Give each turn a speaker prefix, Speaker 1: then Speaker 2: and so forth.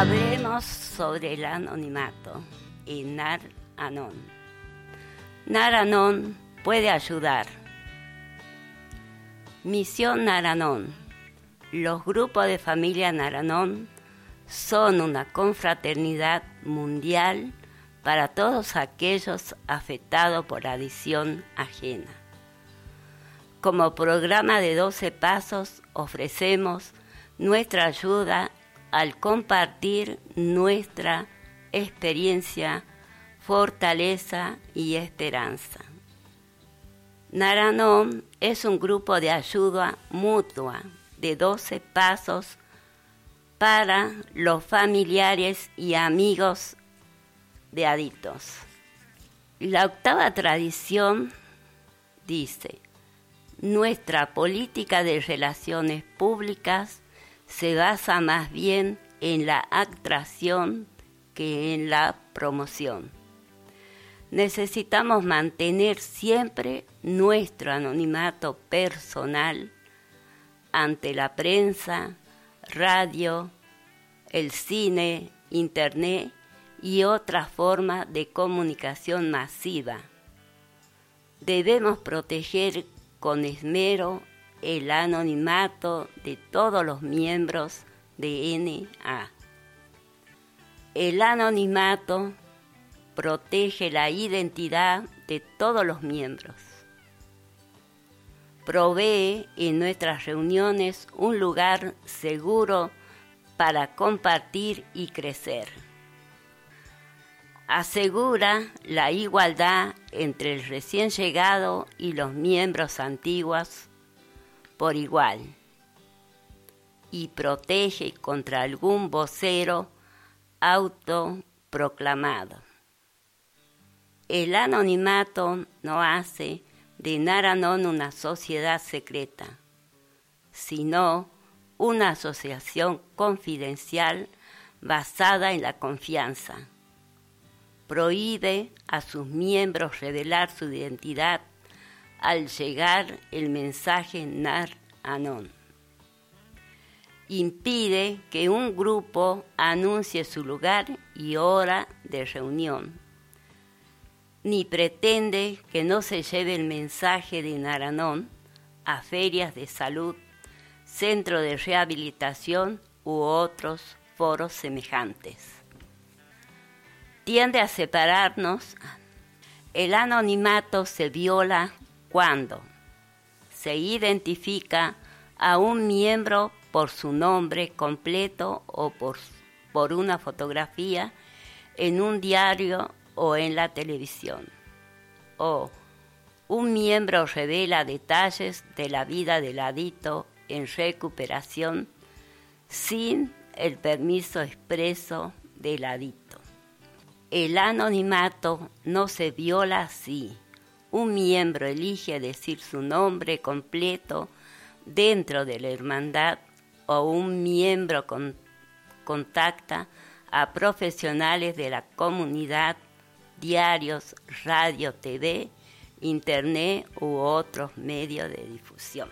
Speaker 1: Hablemos sobre el anonimato y Nar Anon. Nar Anon puede ayudar. Misión Naranón. Los grupos de familia Naranón son una confraternidad mundial para todos aquellos afectados por adicción ajena. Como programa de 12 pasos ofrecemos nuestra ayuda al compartir nuestra experiencia, fortaleza y esperanza. Naranon es un grupo de ayuda mutua de 12 pasos para los familiares y amigos de adictos. La octava tradición dice, nuestra política de relaciones públicas se basa más bien en la atracción que en la promoción. Necesitamos mantener siempre nuestro anonimato personal ante la prensa, radio, el cine, internet y otras formas de comunicación masiva. Debemos proteger con esmero el anonimato de todos los miembros de NA. El anonimato protege la identidad de todos los miembros. Provee en nuestras reuniones un lugar seguro para compartir y crecer. Asegura la igualdad entre el recién llegado y los miembros antiguos por igual y protege contra algún vocero autoproclamado. El anonimato no hace de Naranon una sociedad secreta, sino una asociación confidencial basada en la confianza. Prohíbe a sus miembros revelar su identidad al llegar el mensaje Nar Anon. Impide que un grupo anuncie su lugar y hora de reunión ni pretende que no se lleve el mensaje de Naranón a ferias de salud, centro de rehabilitación u otros foros semejantes. Tiende a separarnos. El anonimato se viola cuando se identifica a un miembro por su nombre completo o por, por una fotografía en un diario o en la televisión. O un miembro revela detalles de la vida del adicto en recuperación sin el permiso expreso del adicto. El anonimato no se viola si un miembro elige decir su nombre completo dentro de la hermandad o un miembro contacta a profesionales de la comunidad diarios, radio, TV, internet u otros medios de difusión.